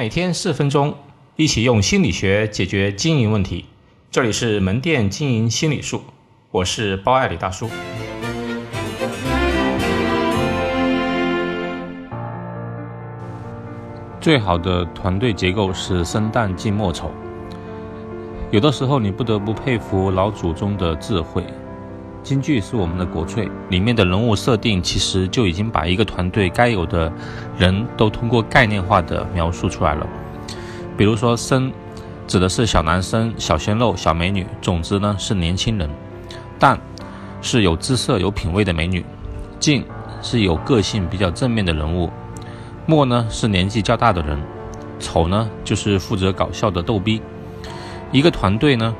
每天四分钟，一起用心理学解决经营问题。这里是门店经营心理术，我是包爱李大叔。最好的团队结构是生旦净末丑。有的时候，你不得不佩服老祖宗的智慧。京剧是我们的国粹，里面的人物设定其实就已经把一个团队该有的人都通过概念化的描述出来了。比如说，生指的是小男生、小鲜肉、小美女；种子呢是年轻人；旦是有姿色、有品位的美女；净是有个性、比较正面的人物；末呢是年纪较大的人；丑呢就是负责搞笑的逗逼。一个团队呢。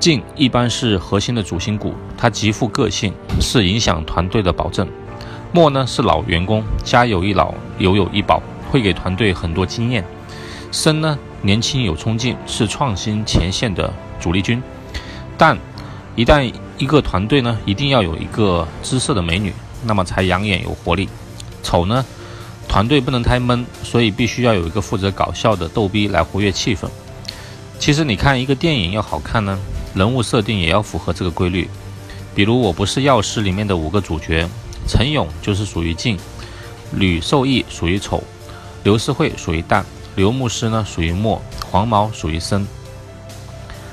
静一般是核心的主心骨，它极富个性，是影响团队的保证。末呢是老员工，家有一老，留有一宝，会给团队很多经验。生呢年轻有冲劲，是创新前线的主力军。但一旦一个团队呢一定要有一个姿色的美女，那么才养眼有活力。丑呢团队不能太闷，所以必须要有一个负责搞笑的逗逼来活跃气氛。其实你看一个电影要好看呢。人物设定也要符合这个规律，比如《我不是药师》里面的五个主角，陈勇就是属于静，吕受益属于丑，刘思慧属于淡，刘牧师呢属于墨，黄毛属于生。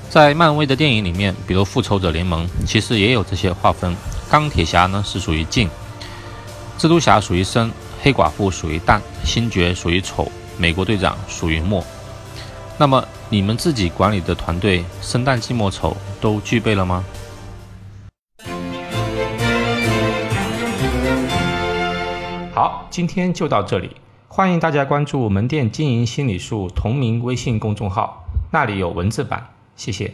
在漫威的电影里面，比如《复仇者联盟》，其实也有这些划分。钢铁侠呢是属于静，蜘蛛侠属于生，黑寡妇属于淡，星爵属于丑，美国队长属于墨。那么你们自己管理的团队生旦净末丑都具备了吗？好，今天就到这里，欢迎大家关注门店经营心理术同名微信公众号，那里有文字版，谢谢。